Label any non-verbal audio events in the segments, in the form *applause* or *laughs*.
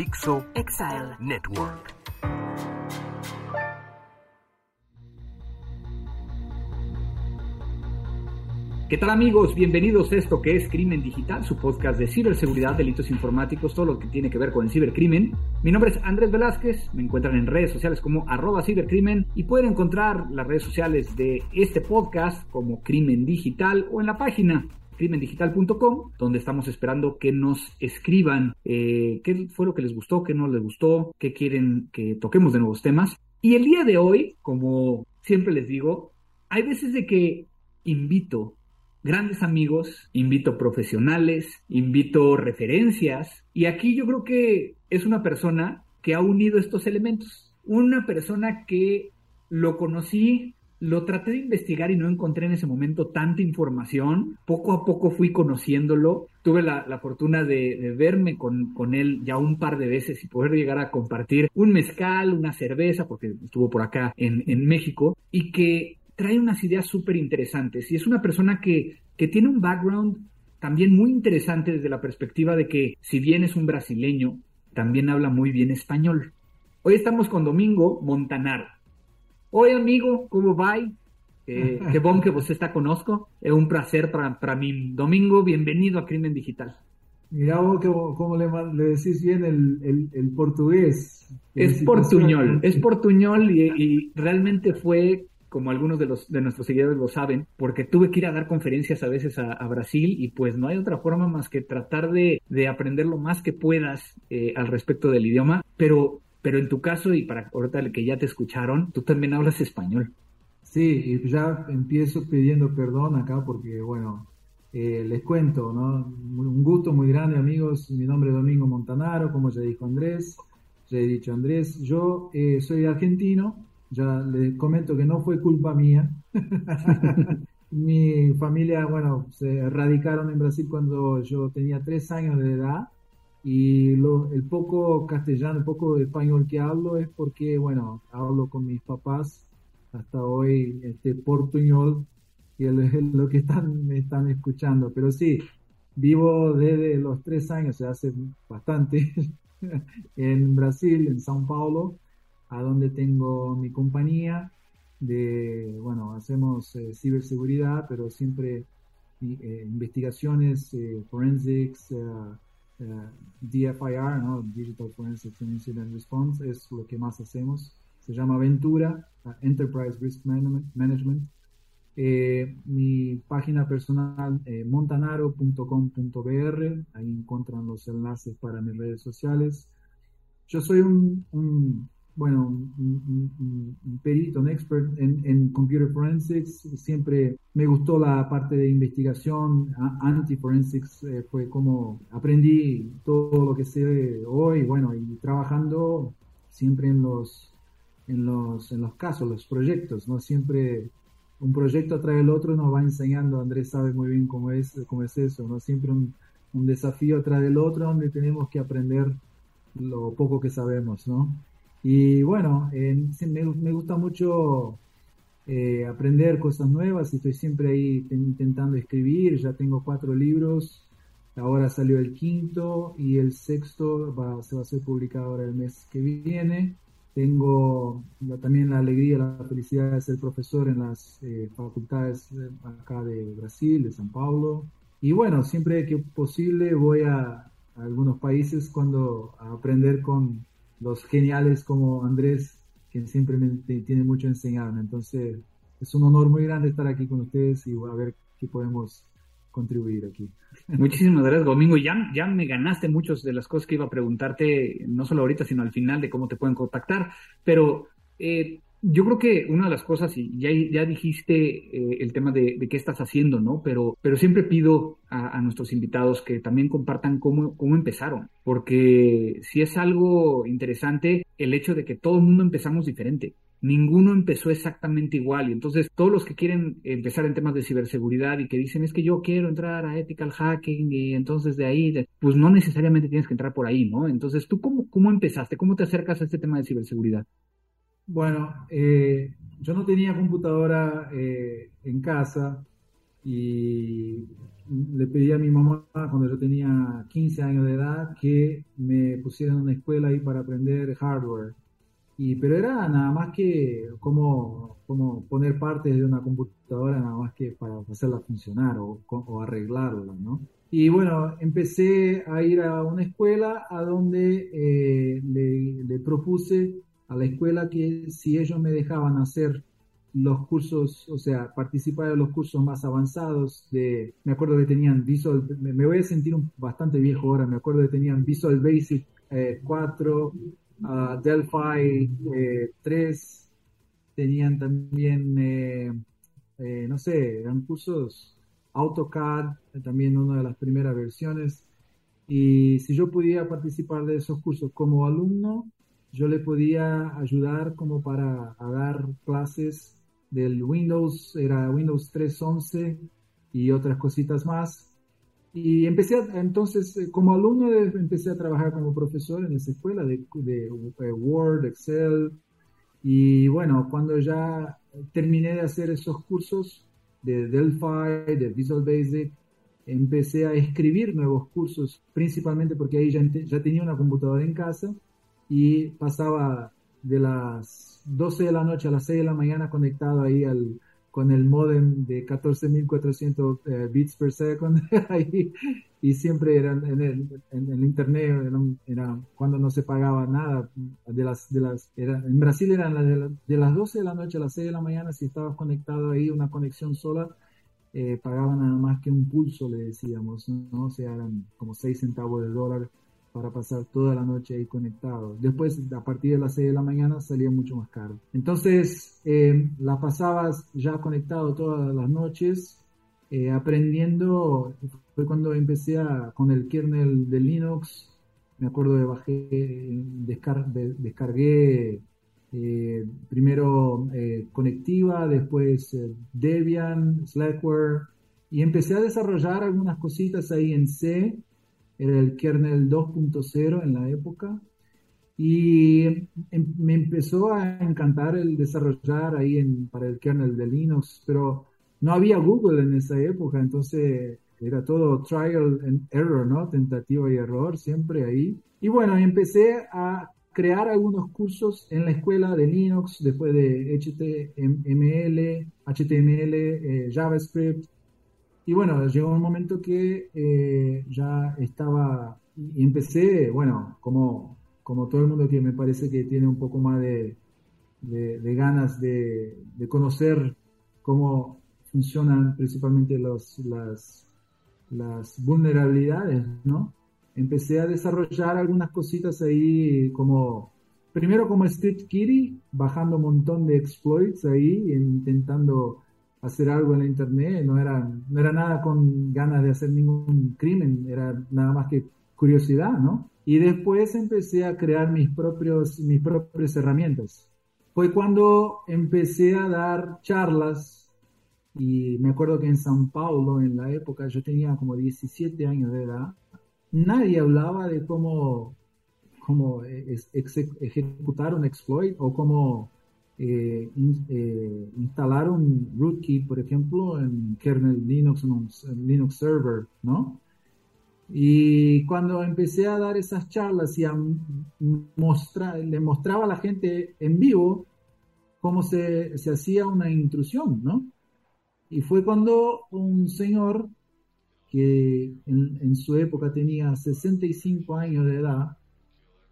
Dixo Exile Network. ¿Qué tal amigos? Bienvenidos a esto que es Crimen Digital, su podcast de ciberseguridad, delitos informáticos, todo lo que tiene que ver con el cibercrimen. Mi nombre es Andrés Velázquez, me encuentran en redes sociales como arroba cibercrimen y pueden encontrar las redes sociales de este podcast como Crimen Digital o en la página crimendigital.com, donde estamos esperando que nos escriban eh, qué fue lo que les gustó, qué no les gustó, qué quieren que toquemos de nuevos temas. Y el día de hoy, como siempre les digo, hay veces de que invito grandes amigos, invito profesionales, invito referencias, y aquí yo creo que es una persona que ha unido estos elementos. Una persona que lo conocí lo traté de investigar y no encontré en ese momento tanta información. Poco a poco fui conociéndolo. Tuve la, fortuna de, verme con, con, él ya un par de veces y poder llegar a compartir un mezcal, una cerveza, porque estuvo por acá en, en México, y que trae unas ideas súper interesantes. Y es una persona que, que tiene un background también muy interesante desde la perspectiva de que, si bien es un brasileño, también habla muy bien español. Hoy estamos con Domingo Montanaro. Oi, amigo, como vai? Eh, *laughs* qué bon que você está conosco. Es un placer para, para mí. Domingo, bienvenido a Crimen Digital. Mira vos cómo, le, decís bien el, el, portugués. Es portuñol, es portuñol y, y, realmente fue, como algunos de, los, de nuestros seguidores lo saben, porque tuve que ir a dar conferencias a veces a, Brasil y pues no hay otra forma más que tratar de, de aprender lo más que puedas eh, al respecto del idioma, pero pero en tu caso, y para ahorita que ya te escucharon, tú también hablas español. Sí, y ya empiezo pidiendo perdón acá porque, bueno, eh, les cuento, ¿no? Un gusto muy grande, amigos. Mi nombre es Domingo Montanaro, como ya dijo Andrés, ya he dicho Andrés. Yo eh, soy argentino, ya les comento que no fue culpa mía. *laughs* Mi familia, bueno, se radicaron en Brasil cuando yo tenía tres años de edad y lo, el poco castellano, el poco español que hablo es porque, bueno, hablo con mis papás hasta hoy, este portuñol, y es *laughs* lo que están, me están escuchando. Pero sí, vivo desde los tres años, se hace bastante, *laughs* en Brasil, en São Paulo, a donde tengo mi compañía de, bueno, hacemos eh, ciberseguridad, pero siempre eh, investigaciones, eh, forensics, DFIR, ¿no? Digital Forensics and Incident Response, es lo que más hacemos. Se llama Ventura, Enterprise Risk Management. Eh, mi página personal, eh, montanaro.com.br, ahí encuentran los enlaces para mis redes sociales. Yo soy un bueno, un, perito, un expert en, computer forensics. Siempre me gustó la parte de investigación, anti-forensics, eh, fue como aprendí todo lo que sé hoy, bueno, y trabajando siempre en los, en los, en los casos, los proyectos, ¿no? Siempre un proyecto atrae el otro nos va enseñando, Andrés sabe muy bien cómo es, cómo es eso, ¿no? Siempre un, un desafío atrae el otro donde tenemos que aprender lo poco que sabemos, ¿no? Y bueno, me, gusta mucho eh, aprender cosas nuevas y estoy siempre ahí intentando escribir. Ya tengo cuatro libros, ahora salió el quinto y el sexto va, se va a ser publicado ahora el mes que viene. Tengo también la alegría, la felicidad de ser profesor en las eh, facultades acá de Brasil, de San Paulo. Y bueno, siempre que posible voy a, algunos países cuando aprender con, los geniales como Andrés, que siempre me, tiene mucho a enseñarme. Entonces, es un honor muy grande estar aquí con ustedes y a ver qué podemos contribuir aquí. *laughs* Muchísimas gracias, Domingo. Ya, ya me ganaste muchas de las cosas que iba a preguntarte, no solo ahorita, sino al final de cómo te pueden contactar. Pero eh, yo creo que una de las cosas, y ya, ya dijiste eh, el tema de, qué estás haciendo, ¿no? Pero, pero siempre pido a, nuestros invitados que también compartan cómo, cómo empezaron, porque si es algo interesante el hecho de que todo el mundo empezamos diferente. Ninguno empezó exactamente igual y entonces todos los que quieren empezar en temas de ciberseguridad y que dicen es que yo quiero entrar a ethical hacking y entonces de ahí, pues no necesariamente tienes que entrar por ahí, ¿no? Entonces, ¿tú cómo, cómo empezaste? ¿Cómo te acercas a este tema de ciberseguridad? Bueno, eh, yo no tenía computadora eh, en casa y, le pedí a mi mamá cuando yo tenía 15 años de edad que me pusiera en una escuela ahí para aprender hardware. Y, pero era nada más que como, como poner partes de una computadora, nada más que para hacerla funcionar o, o arreglarla, ¿no? Y bueno, empecé a ir a una escuela a donde eh, le, le, propuse a la escuela que si ellos me dejaban hacer los cursos, o sea, participar de los cursos más avanzados de, me acuerdo que tenían Visual, me, voy a sentir bastante viejo ahora, me acuerdo que tenían Visual Basic 4, eh, uh, Delphi 3, eh, tenían también, eh, no sé, eran cursos AutoCAD, también una de las primeras versiones, y si yo podía participar de esos cursos como alumno, yo le podía ayudar como para dar clases del Windows, era Windows 3.11 y otras cositas más. Y empecé, entonces, eh, como alumno, empecé a trabajar como profesor en esa escuela de, de, eh, Word, Excel. Y bueno, cuando ya terminé de hacer esos cursos de Delphi, de Visual Basic, empecé a escribir nuevos cursos, principalmente porque ahí ya, ya tenía una computadora en casa y pasaba de las 12 de la noche a las 6 de la mañana conectado ahí al, con el modem de 14.400 eh, bits per second *laughs* ahí, y siempre eran en el, en el internet era, cuando no se pagaba nada de las de las en Brasil eran de, de, las 12 de la noche a las 6 de la mañana si estabas conectado ahí una conexión sola eh, nada más que un pulso le decíamos no o sea eran como 6 centavos de dólar para pasar toda la noche ahí conectado. Después, a partir de las 6 de la mañana, salía mucho más caro. Entonces, eh, la pasabas ya conectado todas las noches, eh, aprendiendo. Fue cuando empecé con el kernel de Linux. Me acuerdo de bajé, descargué eh, primero Conectiva, después Debian, Slackware, y empecé a desarrollar algunas cositas ahí en C era el kernel 2.0 en la época, y em, me empezó a encantar el desarrollar ahí para el kernel de Linux, pero no había Google en esa época, entonces era todo trial and error, ¿no? Tentativa y error, siempre ahí. Y bueno, empecé a crear algunos cursos en la escuela de Linux, después de HTML, HTML, eh, JavaScript, y bueno, llegó un momento que eh, ya estaba, y empecé, bueno, como, como todo el mundo que me parece que tiene un poco más de, de, ganas de, de, conocer cómo funcionan principalmente las, las vulnerabilidades, ¿no? Empecé a desarrollar algunas cositas ahí como, primero como Script Kitty, bajando un montón de exploits ahí, intentando hacer algo en la internet, no era, no era nada con ganas de hacer ningún crimen, era nada más que curiosidad, ¿no? Y después empecé a crear mis, propios, mis propias herramientas. Fue cuando empecé a dar charlas y me acuerdo que en San Paulo, en la época, yo tenía como 17 años de edad, nadie hablaba de cómo, cómo ejecutar un exploit o cómo eh, eh, instalar un por ejemplo, en kernel Linux, en Linux Server, ¿no? Y cuando empecé a dar esas charlas y a mostrar, le mostraba a la gente en vivo cómo se, se hacía una intrusión, ¿no? Y fue cuando un señor que en, su época tenía 65 años de edad,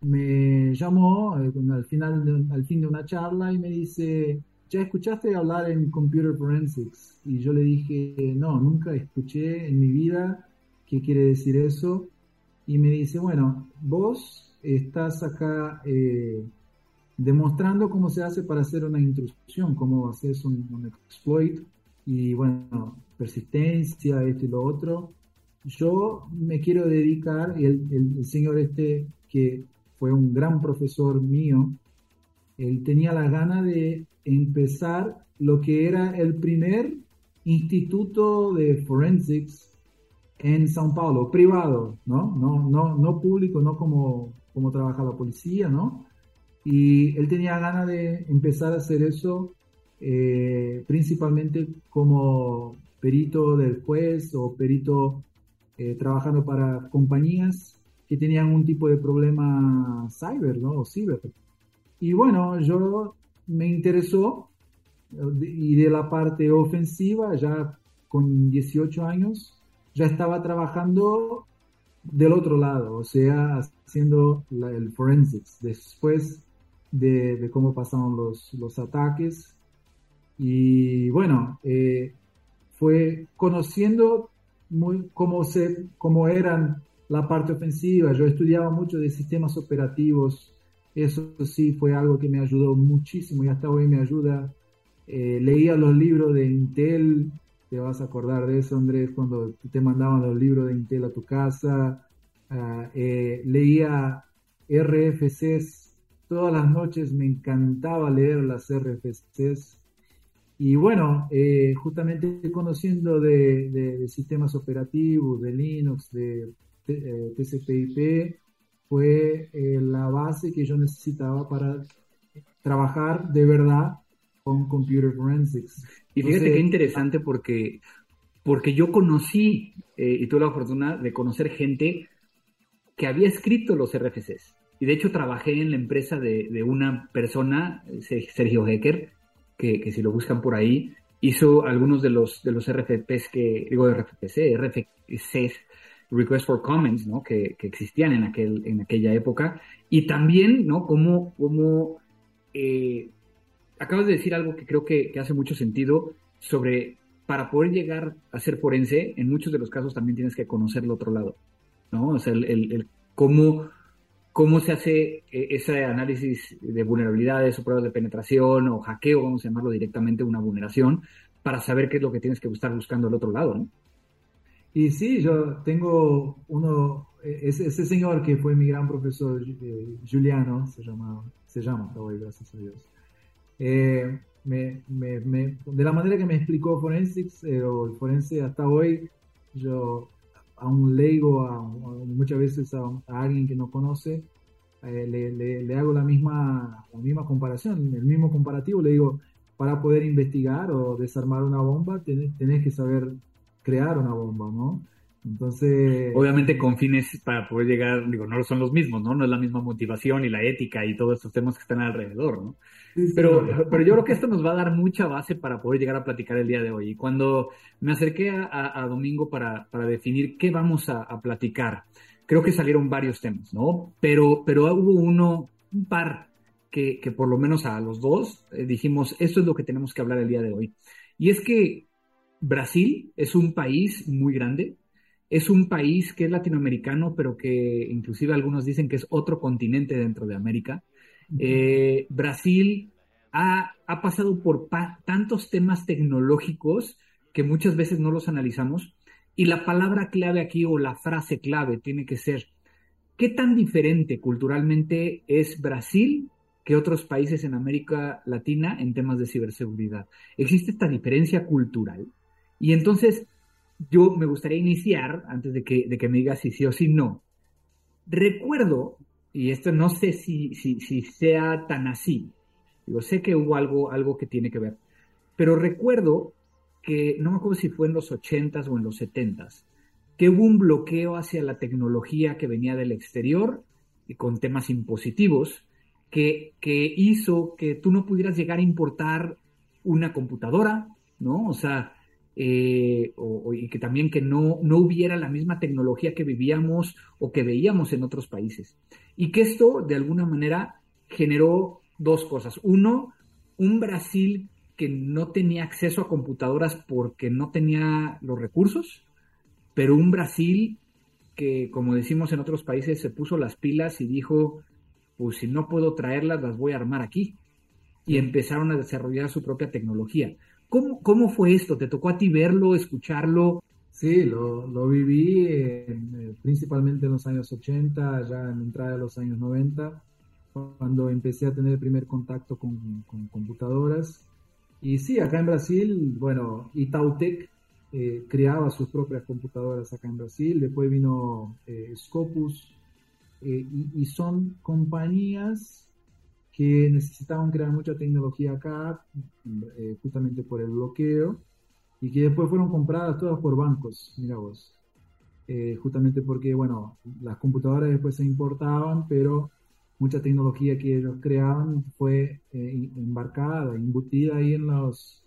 me llamó eh, al final al fin de una charla y me dice ya escuchaste hablar en computer forensics y yo le dije no nunca escuché en mi vida qué quiere decir eso. Y me dice bueno vos estás acá eh, demostrando cómo se hace para hacer una intrusión cómo haces un, exploit y bueno persistencia esto y lo otro. Yo me quiero dedicar y el señor este que fue un gran profesor mío, él tenía la gana de empezar lo que era el primer instituto de forensics en São Paulo, privado, ¿no? No, no, no público, no como, como trabaja la policía, ¿no? Y él tenía ganas de empezar a hacer eso eh, principalmente como perito del juez o perito eh, trabajando para compañías que tenían un tipo de problema cyber, ¿no? O ciber. Y bueno, yo me interesó y de la parte ofensiva, ya con 18 años, ya estaba trabajando del otro lado, o sea, haciendo el forensics, después de, cómo pasaron los, los ataques. Y bueno, eh, fue conociendo muy cómo, se, cómo eran la parte ofensiva. Yo estudiaba mucho de sistemas operativos. Eso sí fue algo que me ayudó muchísimo y hasta hoy me ayuda. Eh, leía los libros de Intel, te vas a acordar de eso, Andrés, cuando te mandaban los libros de Intel a tu casa. Ah, eh, leía RFCs todas las noches, me encantaba leer las RFCs. Y bueno, eh, justamente conociendo de, sistemas operativos, de Linux, de eh, TCP/IP, fue eh, la base que yo necesitaba para trabajar de verdad con Computer Forensics. Y fíjate qué interesante porque, porque yo conocí, y tuve la fortuna de conocer gente que había escrito los RFCs. Y de hecho trabajé en la empresa de, de una persona, Sergio Hecker, que, si lo buscan por ahí, hizo algunos de los, de los RFPs que, digo RFPC, RFCs, Request for Comments, ¿no? Que, que, existían en, aquel, en aquella época. Y también, ¿no? Como, como eh, acabas de decir algo que creo que, que, hace mucho sentido sobre, para poder llegar a ser forense, en muchos de los casos también tienes que conocer el otro lado, ¿no? O sea, el, el, el cómo cómo se hace eh, ese análisis de vulnerabilidades o pruebas de penetración o hackeo, vamos a llamarlo directamente una vulneración, para saber qué es lo que tienes que estar buscando al otro lado, ¿no? Y sí, yo tengo uno, e-, ese, señor que fue mi gran profesor, eh, Juliano, se llama, se llama hoy, gracias a Dios. Eh, me, me, de la manera que me explicó Forensics o el forense hasta hoy, yo a un leigo, a, muchas veces a, alguien que no conoce, eh, le, le, hago la misma, la misma comparación, el mismo comparativo, le digo, para poder investigar o desarmar una bomba, tenés, tenés que saber crear una bomba, ¿no? Entonces. Obviamente con fines para poder llegar, digo, no son los mismos, ¿no? No es la misma motivación y la ética y todos estos temas que están alrededor, ¿no? pero, pero yo creo que esto nos va a dar mucha base para poder llegar a platicar el día de hoy. Y cuando me acerqué a, Domingo para, para, definir qué vamos a, platicar, creo que salieron varios temas, ¿no? Pero, pero hubo uno, un par, que, que por lo menos a los dos eh, dijimos, esto es lo que tenemos que hablar el día de hoy. Y es que Brasil es un país muy grande, es un país que es latinoamericano, pero que inclusive algunos dicen que es otro continente dentro de América. Eh, Brasil ha, pasado por tantos temas tecnológicos que muchas veces no los analizamos. Y la palabra clave aquí o la frase clave tiene que ser, ¿qué tan diferente culturalmente es Brasil que otros países en América Latina en temas de ciberseguridad? ¿Existe esta diferencia cultural? Y entonces, yo me gustaría iniciar, antes de que, de que me digas si sí o si no. Recuerdo, y esto no sé si, si, si sea tan así, digo, sé que hubo algo, algo que tiene que ver, pero recuerdo que, no me acuerdo si fue en los 80s o en los 70s, que hubo un bloqueo hacia la tecnología que venía del exterior y con temas impositivos que, que hizo que tú no pudieras llegar a importar una computadora, ¿no? O sea, eh, y que también que no, no hubiera la misma tecnología que vivíamos o que veíamos en otros países. Y que esto, de alguna manera, generó dos cosas. Uno, un Brasil que no tenía acceso a computadoras porque no tenía los recursos, pero un Brasil que, como decimos en otros países, se puso las pilas y dijo, pues si no puedo traerlas, las voy a armar aquí. Y empezaron a desarrollar su propia tecnología. ¿Cómo, ¿Cómo fue esto? ¿Te tocó a ti verlo, escucharlo? Sí, lo, lo viví eh, principalmente en los años 80, ya en la entrada de los años 90, cuando empecé a tener el primer contacto con, con computadoras. Y sí, acá en Brasil, bueno, Itautec eh, creaba sus propias computadoras acá en Brasil, después vino eh, Scopus, y, y, son compañías que necesitaban crear mucha tecnología acá, eh, justamente por el bloqueo. y que después fueron compradas todas por bancos, mira vos. Eh, justamente porque, bueno, las computadoras después se importaban, pero mucha tecnología que ellos creaban fue eh, embarcada, embutida ahí en los,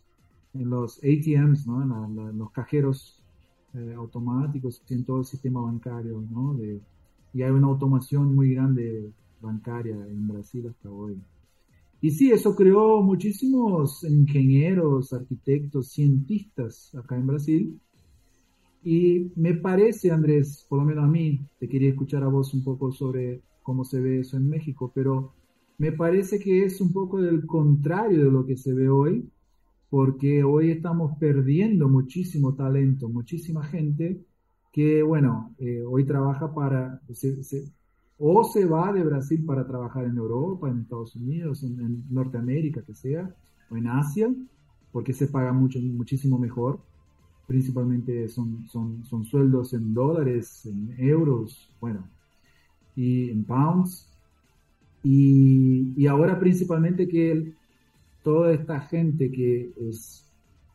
en los ATMs, ¿no? en, los cajeros eh, automáticos en todo el sistema bancario, ¿no? De, y hay una automación muy grande bancaria en Brasil hasta hoy. Y sí, eso creó muchísimos ingenieros, arquitectos, cientistas acá en Brasil, y me parece, Andrés, por lo menos a mí, te quería escuchar a vos un poco sobre cómo se ve eso en México, pero me parece que es un poco del contrario de lo que se ve hoy, porque hoy estamos perdiendo muchísimo talento, muchísima gente que, bueno, eh, hoy trabaja para, o se va de Brasil para trabajar en Europa, en Estados Unidos, en, Norteamérica, que sea, o en Asia, porque se paga mucho, muchísimo mejor principalmente son, son, son sueldos en dólares, en euros, bueno, y en pounds. Y, y ahora principalmente que toda esta gente que es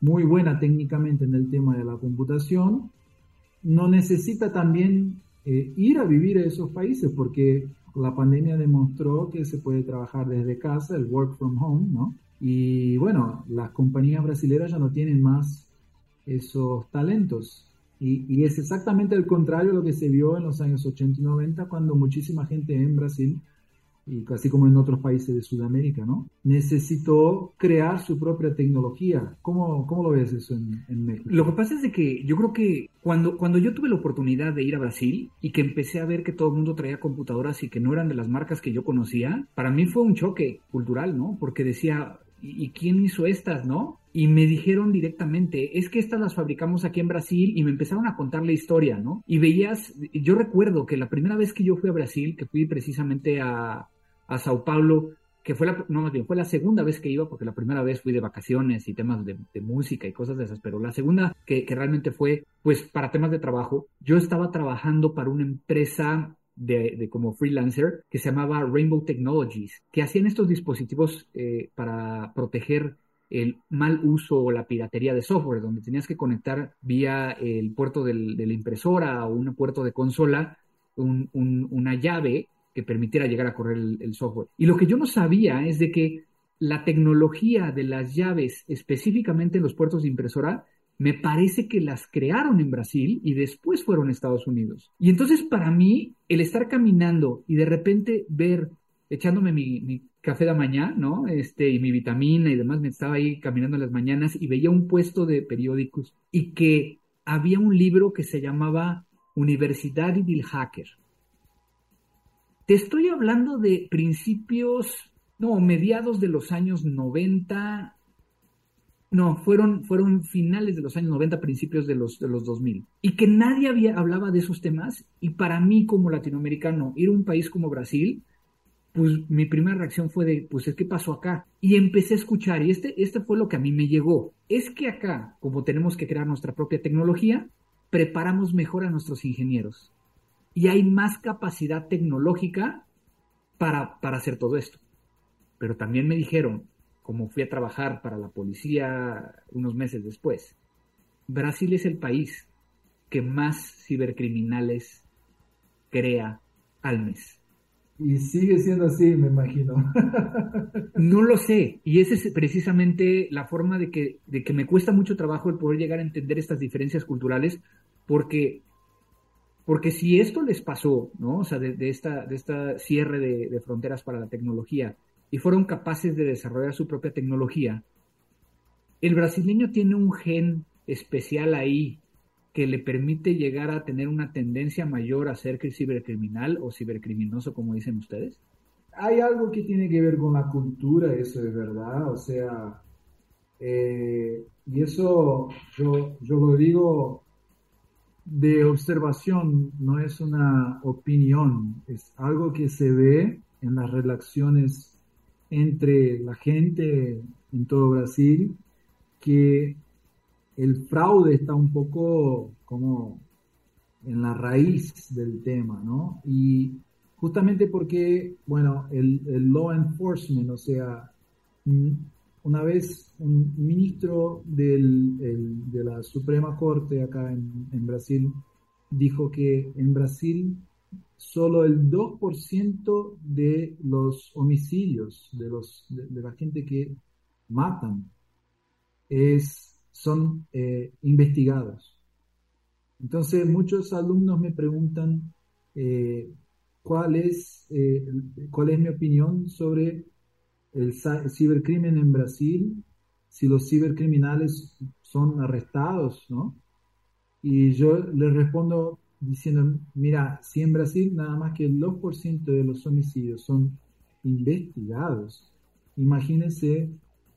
muy buena técnicamente en el tema de la computación, no necesita también eh, ir a vivir a esos países porque la pandemia demostró que se puede trabajar desde casa, el work from home, ¿no? Y bueno, las compañías brasileñas ya no tienen más esos talentos. Y, es exactamente el contrario de lo que se vio en los años 80 y 90, cuando muchísima gente en Brasil, y casi como en otros países de Sudamérica, ¿no? Necesitó crear su propia tecnología. ¿Cómo, cómo lo ves eso en, México? Lo que pasa es de que yo creo que cuando, cuando yo tuve la oportunidad de ir a Brasil y que empecé a ver que todo el mundo traía computadoras y que no eran de las marcas que yo conocía, para mí fue un choque cultural, ¿no? Porque decía, ¿y quién hizo estas, no? Y me dijeron directamente, es que estas las fabricamos aquí en Brasil y me empezaron a contar la historia, ¿no? Y veías, yo recuerdo que la primera vez que yo fui a Brasil, que fui precisamente a, a Sao Paulo, que fue la, no más bien, fue la segunda vez que iba, porque la primera vez fui de vacaciones y temas de, música y cosas de esas, pero la segunda que, que, realmente fue, pues, para temas de trabajo, yo estaba trabajando para una empresa de, como freelancer que se llamaba Rainbow Technologies, que hacían estos dispositivos eh, para proteger el mal uso o la piratería de software, donde tenías que conectar vía el puerto de la impresora o un puerto de consola una llave que permitiera llegar a correr el, software. Y lo que yo no sabía es de que la tecnología de las llaves, específicamente en los puertos de impresora, me parece que las crearon en Brasil y después fueron a Estados Unidos. Y entonces para mí, el estar caminando y de repente ver, echándome mi, café de mañana, ¿no? Este, y mi vitamina y demás, me estaba ahí caminando en las mañanas y veía un puesto de periódicos y que había un libro que se llamaba Universidad del Hacker. Te estoy hablando de principios, no, mediados de los años 90, no, fueron, fueron finales de los años 90, principios de los, de los 2000. Y que nadie había, hablaba de esos temas. Y para mí, como latinoamericano, ir a un país como Brasil, pues mi primera reacción fue de, pues, ¿qué pasó acá? Y empecé a escuchar, y este, este fue lo que a mí me llegó. Es que acá, como tenemos que crear nuestra propia tecnología, preparamos mejor a nuestros ingenieros. Y hay más capacidad tecnológica para, para hacer todo esto. Pero también me dijeron, como fui a trabajar para la policía unos meses después, Brasil es el país que más cibercriminales crea al mes. Y sigue siendo así, me imagino. *laughs* no lo sé. Y esa es precisamente la forma de que, de que me cuesta mucho trabajo el poder llegar a entender estas diferencias culturales, porque, porque si esto les pasó, ¿no? O sea, de, esta, de esta cierre de, de fronteras para la tecnología, y fueron capaces de desarrollar su propia tecnología, el brasileño tiene un gen especial ahí que le permite llegar a tener una tendencia mayor a ser cibercriminal o cibercriminoso, como dicen ustedes? Hay algo que tiene que ver con la cultura, eso es verdad, o sea, eh, y eso yo, yo lo digo de observación, no es una opinión, es algo que se ve en las relaciones entre la gente en todo Brasil que el fraude está un poco como en la raíz del tema, ¿no? Y justamente porque, bueno, el, law enforcement, o sea, una vez un ministro de la Suprema Corte acá en, en, Brasil dijo que en Brasil solo el 2% de los homicidios, de, los, de, la gente que matan, es, son eh, investigados. Entonces muchos alumnos me preguntan eh, cuál, es, eh, cuál es mi opinión sobre el cibercrimen en Brasil, si los cibercriminales son arrestados, ¿no? Y yo les respondo diciendo, mira, si en Brasil nada más que el 2% de los homicidios son investigados, imagínense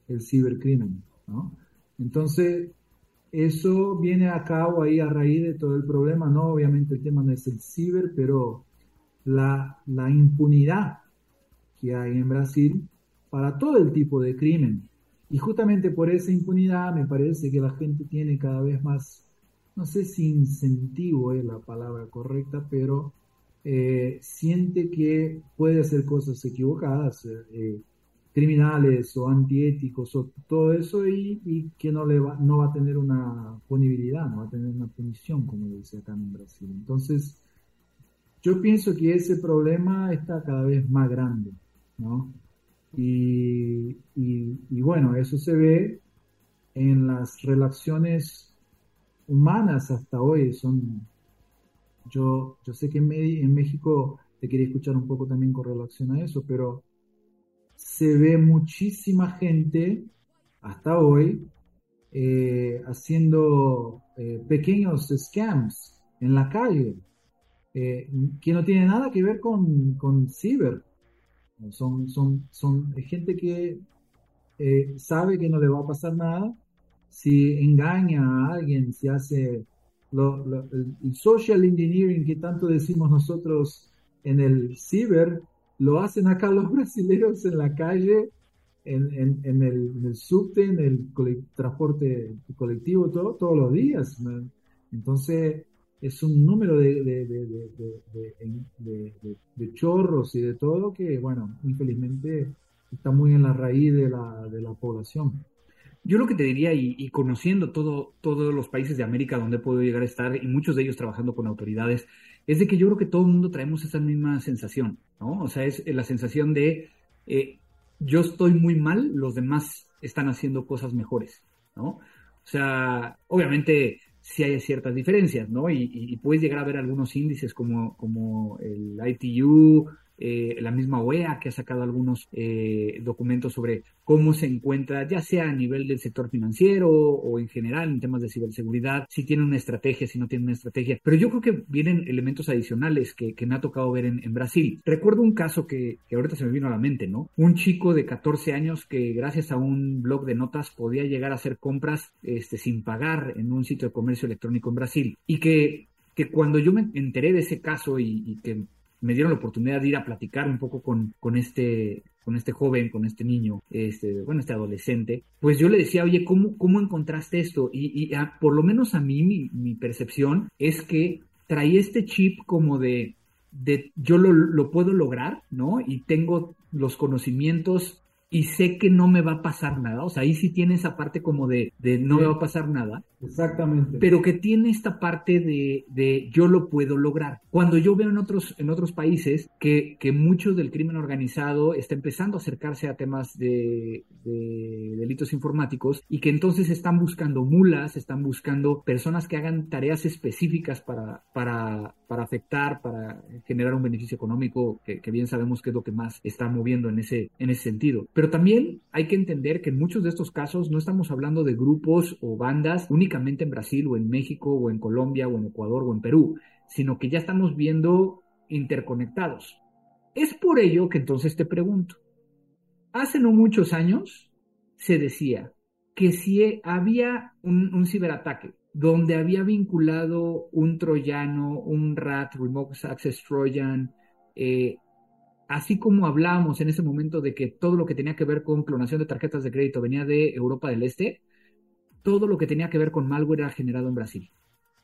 el cibercrimen, ¿no? Entonces, eso viene a cabo ahí a raíz de todo el problema, ¿no? Obviamente el tema no es el ciber, pero la, la impunidad que hay en Brasil para todo el tipo de crimen. Y justamente por esa impunidad me parece que la gente tiene cada vez más, no sé si incentivo es la palabra correcta, pero eh, siente que puede hacer cosas equivocadas, eh, criminales o antiéticos o todo eso y, que no, le va, no va a tener una punibilidad, no va a tener una punición, como dice acá en Brasil. Entonces, yo pienso que ese problema está cada vez más grande, ¿no? Y, bueno, eso se ve en las relaciones humanas hasta hoy. Son, yo, yo sé que en, en México te quería escuchar un poco también con relación a eso, pero se ve muchísima gente hasta hoy eh, haciendo eh, pequeños scams en la calle, eh, que no tiene nada que ver con, con ciber. Son, son, son gente que eh, sabe que no le va a pasar nada si engaña a alguien, si hace el, social engineering que tanto decimos nosotros en el ciber, lo hacen acá los *laughs* brasileños en la calle, en, en, el, en el, subte, en el transporte colectivo, todo, todos los días. Entonces, es un número de, de, chorros y de todo que, bueno, infelizmente está muy en la raíz de la, de la población. Yo lo que te diría, y, conociendo todo, todos los países de América donde he podido llegar a estar, y muchos de ellos trabajando con autoridades, es de que yo creo que todo el mundo traemos esa misma sensación, ¿no? O sea, es la sensación de eh, yo estoy muy mal, los demás están haciendo cosas mejores, ¿no? O sea, obviamente sí hay ciertas diferencias, ¿no? Y, puedes llegar a ver algunos índices como, como el ITU, eh, la misma OEA que ha sacado algunos eh, documentos sobre cómo se encuentra, ya sea a nivel del sector financiero o en general en temas de ciberseguridad, si tiene una estrategia, si no tiene una estrategia. Pero yo creo que vienen elementos adicionales que, me ha tocado ver en, Brasil. Recuerdo un caso que, que, ahorita se me vino a la mente, ¿no? Un chico de 14 años que gracias a un blog de notas podía llegar a hacer compras este, sin pagar en un sitio de comercio electrónico en Brasil y que que cuando yo me enteré de ese caso y, y, que me dieron la oportunidad de ir a platicar un poco con, con este con este joven, con este niño, este, bueno, este adolescente, pues yo le decía, oye, ¿cómo, cómo encontraste esto? Y, por lo menos a mí, mi, mi, percepción es que traía este chip como de, de yo lo, lo puedo lograr, ¿no? Y tengo los conocimientos y sé que no me va a pasar nada. O sea, ahí sí tiene esa parte como de, de no me va a pasar nada. Exactamente. Pero que tiene esta parte de, de, yo lo puedo lograr. Cuando yo veo en otros, en otros países que, que mucho del crimen organizado está empezando a acercarse a temas de, de delitos informáticos y que entonces están buscando mulas, están buscando personas que hagan tareas específicas para, para, para afectar, para generar un beneficio económico, que, que bien sabemos que es lo que más está moviendo en ese, en ese sentido. Pero también hay que entender que en muchos de estos casos no estamos hablando de grupos o bandas únicamente en Brasil o en México o en Colombia o en Ecuador o en Perú, sino que ya estamos viendo interconectados. Es por ello que entonces te pregunto, hace no muchos años se decía que si había un, ciberataque donde había vinculado un troyano, un RAT, Remote Access Trojan, eh, así como hablábamos en ese momento de que todo lo que tenía que ver con clonación de tarjetas de crédito venía de Europa del Este, todo lo que tenía que ver con malware era generado en Brasil.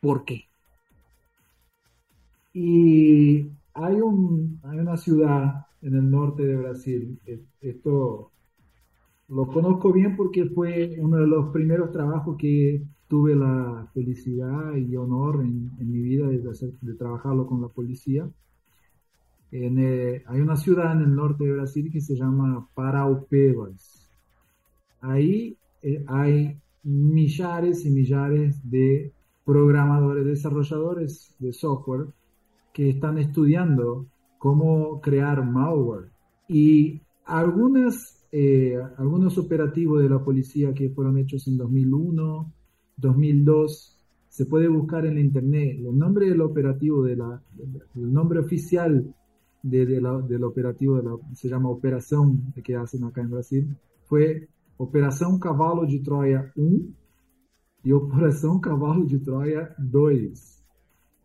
¿Por qué? Y hay, un, hay una ciudad en el norte de Brasil, esto lo conozco bien porque fue uno de los primeros trabajos que tuve la felicidad y honor en, mi vida de, de, trabajarlo con la policía. Eh, hay una ciudad en el norte de Brasil que se llama Paraupebas. Ahí eh, hay millares y millares de programadores, desarrolladores de software que están estudiando cómo crear malware. Y algunas, eh, algunos operativos de la policía que fueron hechos en 2001, 2002, se puede buscar en la internet. El nombre del operativo, de la, nombre oficial de, del operativo de se llama Operación que hacen acá en Brasil, fue Operação Cavalo de Troia 1 e Operação Cavalo de Troia 2.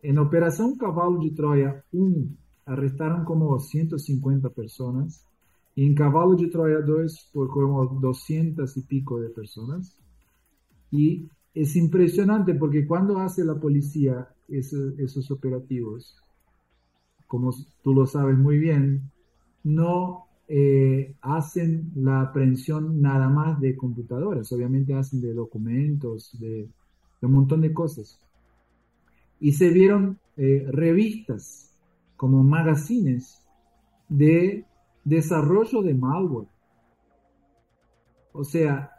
En Operação Cavalo de Troia 1 arrestaron como 150 personas y en Cavalo de Troya 2 por como 200 y pico de personas. Y es impresionante porque cuando hace la policía esos, esos operativos, como tú lo sabes muy bien, no eh, hacen la aprehensión nada más de computadoras, obviamente hacen de documentos, de, un montón de cosas. Y se vieron eh, revistas como magazines de desarrollo de malware. O sea,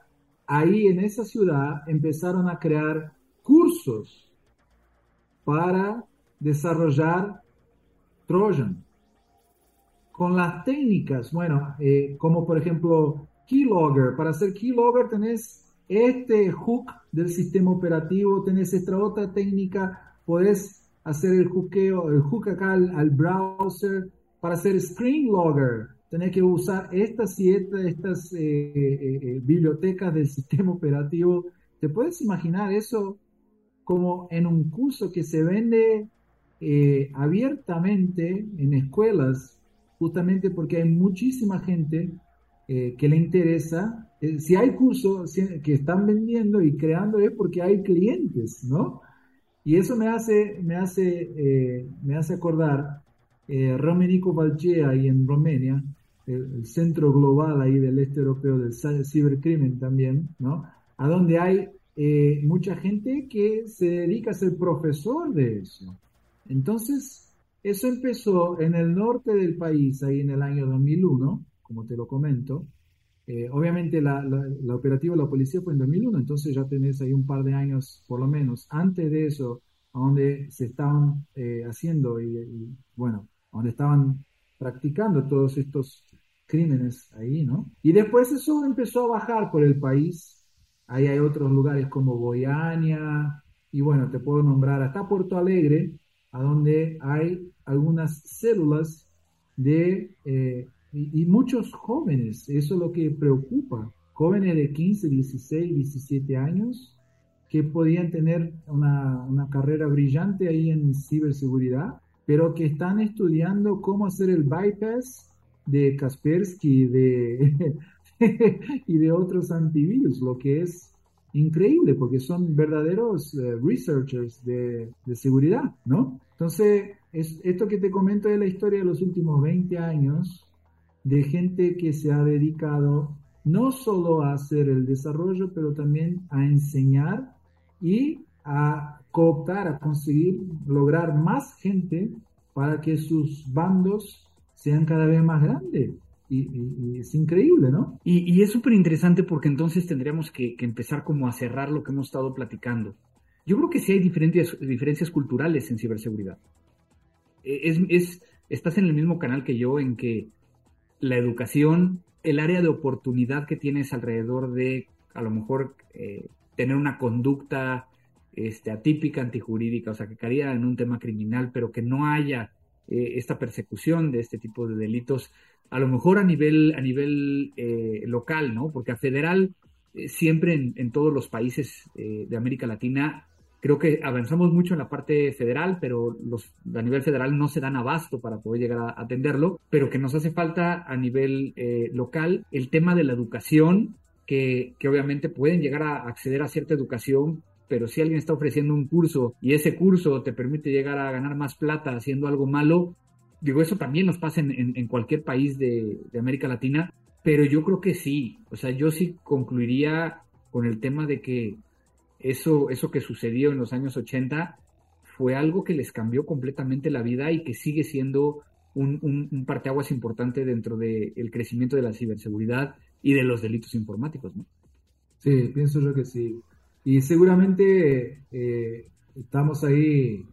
ahí en esa ciudad empezaron a crear cursos para desarrollar Trojan con las técnicas, bueno, eh, como por ejemplo Keylogger. Para hacer Keylogger tenés este hook del sistema operativo, tenés esta otra técnica, podés hacer el hookeo, el hook acá al, browser. Para hacer Screen Logger, tenés que usar estas y estas, eh, eh, bibliotecas del *laughs* sistema operativo. ¿Te puedes imaginar eso como en un curso que se vende abiertamente en escuelas justamente porque hay muchísima gente eh, que le interesa. Eh, si hay cursos que están vendiendo y creando es porque hay clientes, ¿no? Y eso me hace, me hace, eh, me hace acordar Romenico Valchea ahí en Romania, el, centro global ahí del este europeo del cibercrimen también, ¿no? A donde hay mucha gente que se dedica a ser profesor de eso. Entonces, eso empezó en el norte del país, ahí en el año 2001, como te lo comento. Eh, obviamente la, la, operativa de la policía fue en 2001, entonces ya tenés ahí un par de años por lo menos. Antes de eso, donde se estaban eh, haciendo y, bueno, donde estaban practicando todos estos crímenes ahí, ¿no? Y después eso empezó a bajar por el país. Ahí hay otros lugares como Goiânia y bueno, te puedo nombrar hasta Puerto Alegre, a donde hay algunas células de, eh, y, muchos jóvenes, eso es lo que preocupa, jóvenes de 15, 16, 17 años que podían tener una, una carrera brillante ahí en ciberseguridad, pero que están estudiando cómo hacer el bypass de Kaspersky de, *laughs* y de otros antivirus, lo que es increíble porque son verdaderos eh, researchers de, de, seguridad, ¿no? Entonces, es, esto que te comento es la historia de los últimos 20 años de gente que se ha dedicado no solo a hacer el desarrollo, pero también a enseñar y a cooptar, a conseguir lograr más gente para que sus bandos sean cada vez más grandes y, es increíble, ¿no? Y, es súper interesante porque entonces tendríamos que, empezar como a cerrar lo que hemos estado platicando. Yo creo que sí hay diferencias culturales en ciberseguridad. E, es, es, estás en el mismo canal que yo en que la educación, el área de oportunidad que tienes alrededor de a lo mejor eh, tener una conducta este, atípica, antijurídica, o sea, que caería en un tema criminal, pero que no haya eh, esta persecución de este tipo de delitos, a lo mejor a nivel, a nivel eh, local, ¿no? Porque a federal, eh, siempre en, todos los países de América Latina, creo que avanzamos mucho en la parte federal, pero los a nivel federal no se dan abasto para poder llegar a atenderlo, pero que nos hace falta a nivel local el tema de la educación, que obviamente pueden llegar a acceder a cierta educación pero si alguien está ofreciendo un curso y ese curso te permite llegar a ganar más plata haciendo algo malo, digo, eso también nos pasa en, cualquier país de, América Latina, pero yo creo que sí, o sea, yo sí concluiría con el tema de que eso, eso que sucedió en los años 80 fue algo que les cambió completamente la vida y que sigue siendo un, un, parteaguas importante dentro del crecimiento de la ciberseguridad y de los delitos informáticos, ¿no? Sí, pienso yo que sí. Y seguramente eh, estamos ahí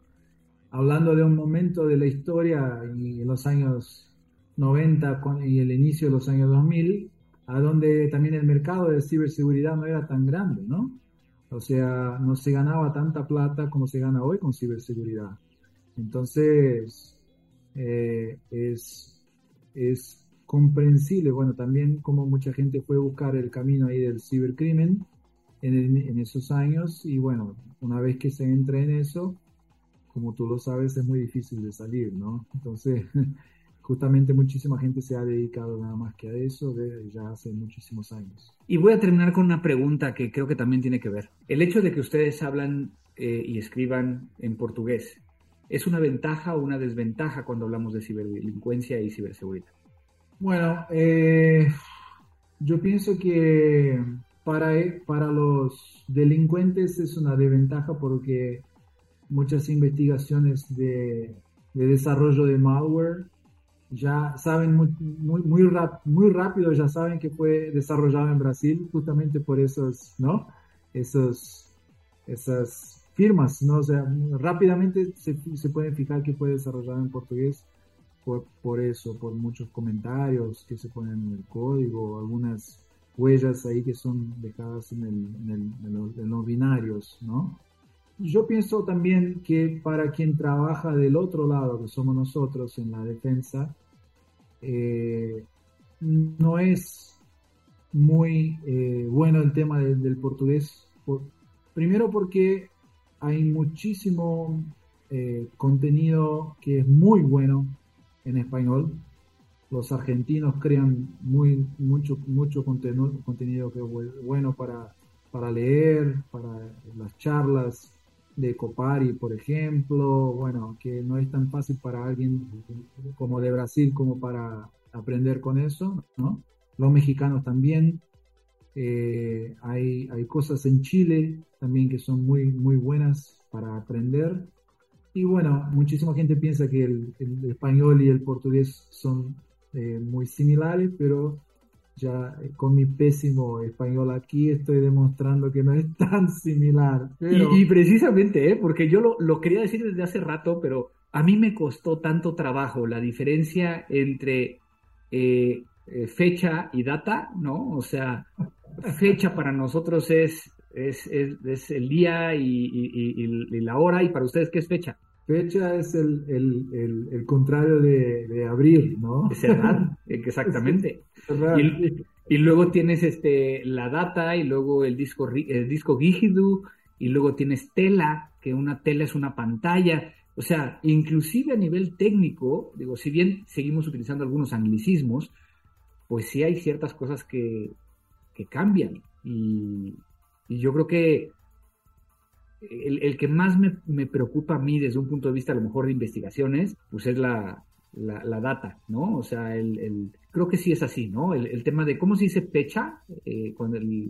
hablando de un momento de la historia y en los años 90 y el inicio de los años 2000, a donde también el mercado de ciberseguridad no era tan grande, ¿no? O sea, no se ganaba tanta plata como se gana hoy con ciberseguridad. Entonces, eh, es, es comprensible, bueno, también como mucha gente fue buscar el camino ahí del cibercrimen en, en esos años y bueno, una vez que se entra en eso, como tú lo sabes, es muy difícil de salir, ¿no? Entonces, *laughs* justamente muchísima gente se ha dedicado nada más que a eso desde ya hace muchísimos años. Y voy a terminar con una pregunta que creo que también tiene que ver. El hecho de que ustedes hablan eh, y escriban en portugués, ¿es una ventaja o una desventaja cuando hablamos de ciberdelincuencia y ciberseguridad? Bueno, eh, yo pienso que para, para los delincuentes es una desventaja porque muchas investigaciones de, de desarrollo de malware ya saben muy, muy, muy, muy, rápido, ya saben que fue desarrollado en Brasil, justamente por esos, ¿no? Esos, esas firmas, ¿no? O sea, rápidamente se, se pueden fijar que fue desarrollado en portugués por, por, eso, por muchos comentarios que se ponen en el código, algunas huellas ahí que son dejadas en, el, en, el, en los binarios, ¿no? Yo pienso también que para quien trabaja del otro lado, que somos nosotros en la defensa, eh, no es muy eh, bueno el tema del portugués. primero porque hay muchísimo eh, contenido que es muy bueno en español. Los argentinos crean muy, mucho, mucho contenido, contenido que es bueno para, para leer, para las charlas de Copari, por ejemplo, bueno, que no es tan fácil para alguien como de Brasil como para aprender con eso, ¿no? Los mexicanos también. Eh, hay, hay cosas en Chile también que son muy, muy buenas para aprender. Y bueno, muchísima gente piensa que el, español y el portugués son eh, muy similares, pero ya eh, con mi pésimo español aquí estoy demostrando que no es *laughs* tan similar. Y, precisamente, ¿eh? porque yo lo, quería decir desde hace rato, pero a mí me costó tanto trabajo la diferencia entre eh, fecha y data, ¿no? O sea, fecha para nosotros es, es, es, el día y, y, la hora, y para ustedes, ¿qué es fecha? Fecha es el, el, el, contrario de, de, abril, ¿no? Es cerrar, *laughs* exactamente. Y, y, luego tienes este, la data y luego el disco, el disco rígido y luego tienes tela, que una tela es una pantalla. O sea, inclusive a nivel técnico, digo, si bien seguimos utilizando algunos anglicismos, pues sí hay ciertas cosas que, que cambian. Y, y yo creo que el, que más me, preocupa a mí desde un punto de vista a lo mejor de investigaciones, pues es la, la, data, ¿no? O sea, el, creo que sí es así, ¿no? El, tema de cómo se dice fecha eh, cuando el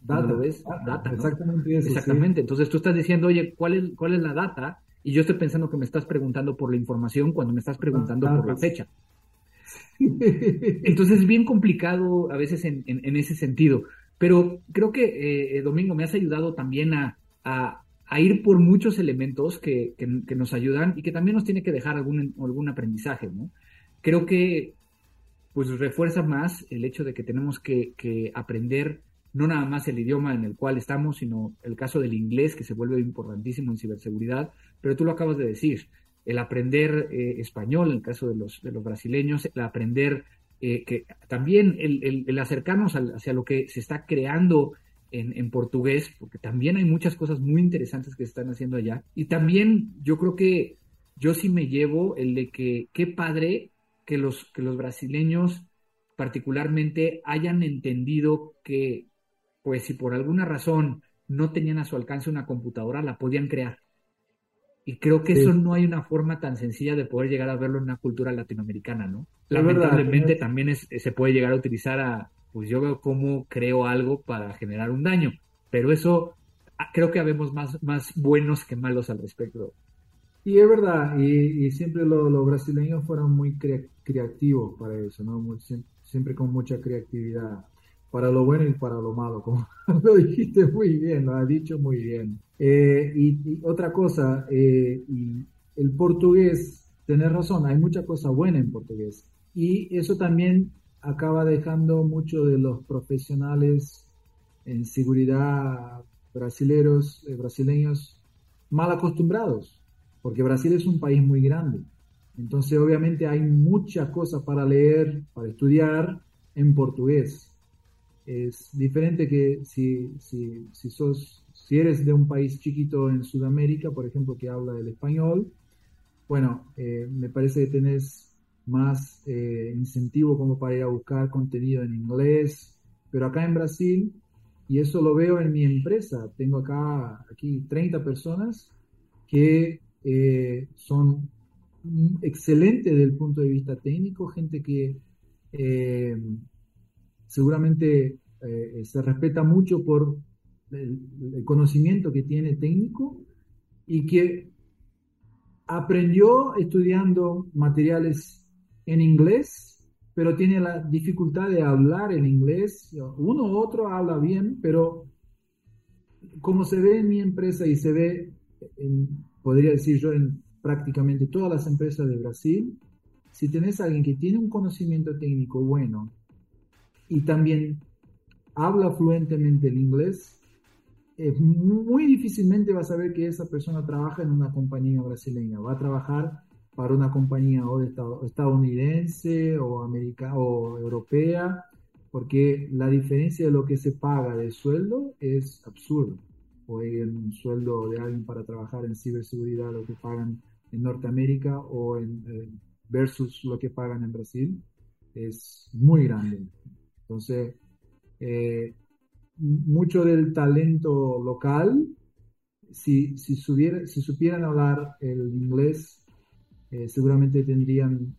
data, ¿ves? Data, Exactamente Exactamente. Entonces tú estás diciendo, oye, ¿cuál es, ¿cuál es la data? Y yo estoy pensando que me estás preguntando por la información cuando me estás preguntando por la fecha. Entonces es bien complicado a veces en, en, ese sentido. Pero creo que, eh, eh, Domingo, me has ayudado también a, a, ir por muchos elementos que, nos ayudan y que también nos tiene que dejar algún, algún aprendizaje, ¿no? Creo que pues refuerza más el hecho de que tenemos que, aprender no nada más el idioma en el cual estamos, sino el caso del inglés, que se vuelve importantísimo en ciberseguridad, pero tú lo acabas de decir, el aprender eh, español, en el caso de los, de los brasileños, el aprender eh, que también el, el, acercarnos hacia lo que se está creando en, portugués, porque también hay muchas cosas muy interesantes que se están haciendo allá. Y también yo creo que yo sí me llevo el de que qué padre que los, que los brasileños particularmente hayan entendido que, pues si por alguna razón no tenían a su alcance una computadora, la podían crear. Y creo que eso no hay una forma tan sencilla de poder llegar a verlo en una cultura latinoamericana, ¿no? Lamentablemente también se puede llegar a utilizar a, pues yo veo cómo creo algo para generar un daño, pero eso ah, creo que habemos más, más buenos que malos al respecto. Y es verdad, y, siempre los brasileños fueron muy creativos para eso, ¿no? siempre con mucha creatividad, para lo bueno y para lo malo, como *laughs* lo dijiste muy bien, lo has dicho muy bien. Eh, y, otra cosa, eh, y el portugués, tenés razón, hay mucha cosa buena en portugués. Y eso también acaba dejando mucho de los profesionales en seguridad brasileros, eh, brasileños mal acostumbrados porque Brasil es un país muy grande. Entonces, obviamente hay muchas cosas para leer, para estudiar en portugués. Es diferente que si, si, si, sos, si eres de un país chiquito en Sudamérica, por ejemplo, que habla el español, bueno, eh, me parece que tenés más eh, incentivo como para ir a buscar contenido en inglés, pero acá en Brasil, y eso lo veo en mi empresa, tengo acá aquí 30 personas que eh, son excelentes desde el punto de vista técnico, gente que eh, seguramente eh, se respeta mucho por el, conocimiento que tiene técnico y que aprendió estudiando materiales en inglés, pero tiene la dificultad de hablar en inglés. Uno u otro habla bien, pero como se ve en mi empresa y se ve en, podría decir yo, en prácticamente todas las empresas de Brasil, si tenés a alguien que tiene un conocimiento técnico bueno y también habla fluentemente el inglés, muy difícilmente vas a ver que esa persona trabaja en una compañía brasileña, va a trabajar para una compañía o estadounidense o, americana, o europea, porque la diferencia de lo que se paga de sueldo es absurdo hoy en un sueldo de alguien para trabajar en ciberseguridad, lo que pagan en Norteamérica o en, eh, versus lo que pagan en Brasil, es muy grande. Entonces, eh, mucho del talento local, si, si, si supieran hablar el inglés, eh, seguramente tendrían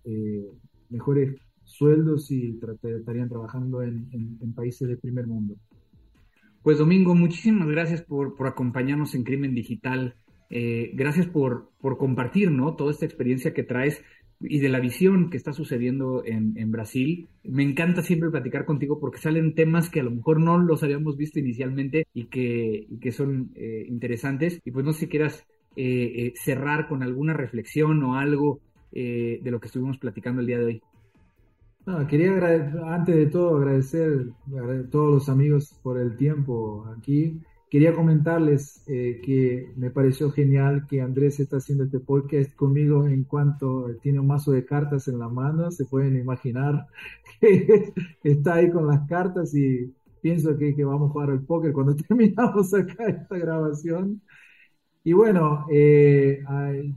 mejores sueldos y estarían trabajando en, en países del primer mundo. Pues Domingo, muchísimas gracias por, por acompañarnos en Crimen Digital. Eh, gracias por, por compartir ¿no? toda esta experiencia que traes y de la visión que está sucediendo en, en, Brasil. Me encanta siempre platicar contigo porque salen temas que a lo mejor no los habíamos visto inicialmente y que, y que son eh, interesantes. Y pues no sé si quieras eh, cerrar con alguna reflexión o algo de lo que estuvimos platicando el día de hoy quería antes de todo agradecer a todos los amigos por el tiempo aquí. Quería comentarles eh, que me pareció genial que Andrés está haciendo este podcast conmigo en cuanto tiene un mazo de cartas en la mano. Se pueden imaginar *laughs* que está ahí con las cartas y pienso que, que vamos a jugar al póker cuando *laughs* terminamos acá esta grabación. Y bueno, eh,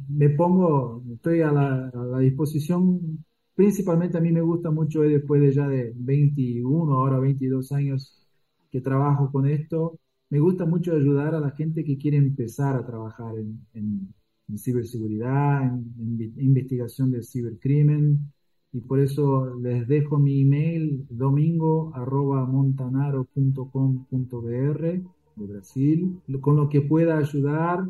me pongo, estoy a la, disposición. Principalmente a mí me gusta mucho después de ya de 21, ahora 22 años que trabajo con esto, me gusta mucho ayudar a la gente que quiere empezar a trabajar en, ciberseguridad, en, investigación del cibercrimen, y por eso les dejo mi email domingo.montanaro.com.br de Con lo que pueda ayudar.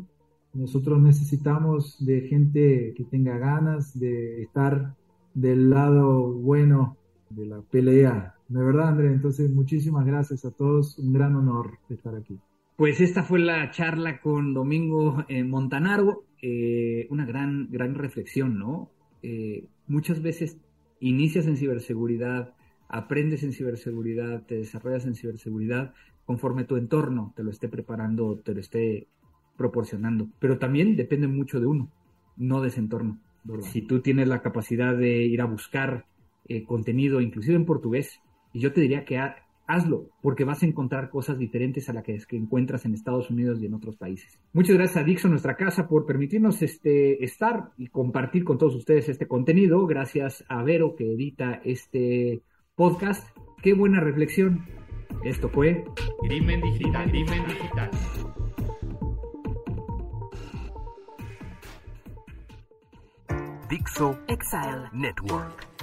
Nosotros necesitamos de gente que tenga ganas de estar del lado bueno de la pelea. De verdad, André, entonces muchísimas gracias a todos. Un gran honor estar aquí. Pues esta fue la charla con Domingo eh, Montanaro. Eh, una gran, gran reflexión, ¿no? Eh, muchas veces inicias en ciberseguridad, aprendes en ciberseguridad, te desarrollas en ciberseguridad conforme tu entorno te lo esté preparando, te lo esté proporcionando. Pero también depende mucho de uno, no de ese entorno. Si tú tienes la capacidad de ir a buscar eh, contenido, inclusive en portugués, y yo te diría que hazlo, porque vas a encontrar cosas diferentes a las que, encuentras en Estados Unidos y en otros países. Muchas gracias a Dixon, nuestra casa, por permitirnos este, estar y compartir con todos ustedes este contenido. Gracias a Vero, que edita este podcast. Qué buena reflexión. Esto fue Crimen Digital. Crimen Digital. Dixo Exile Network.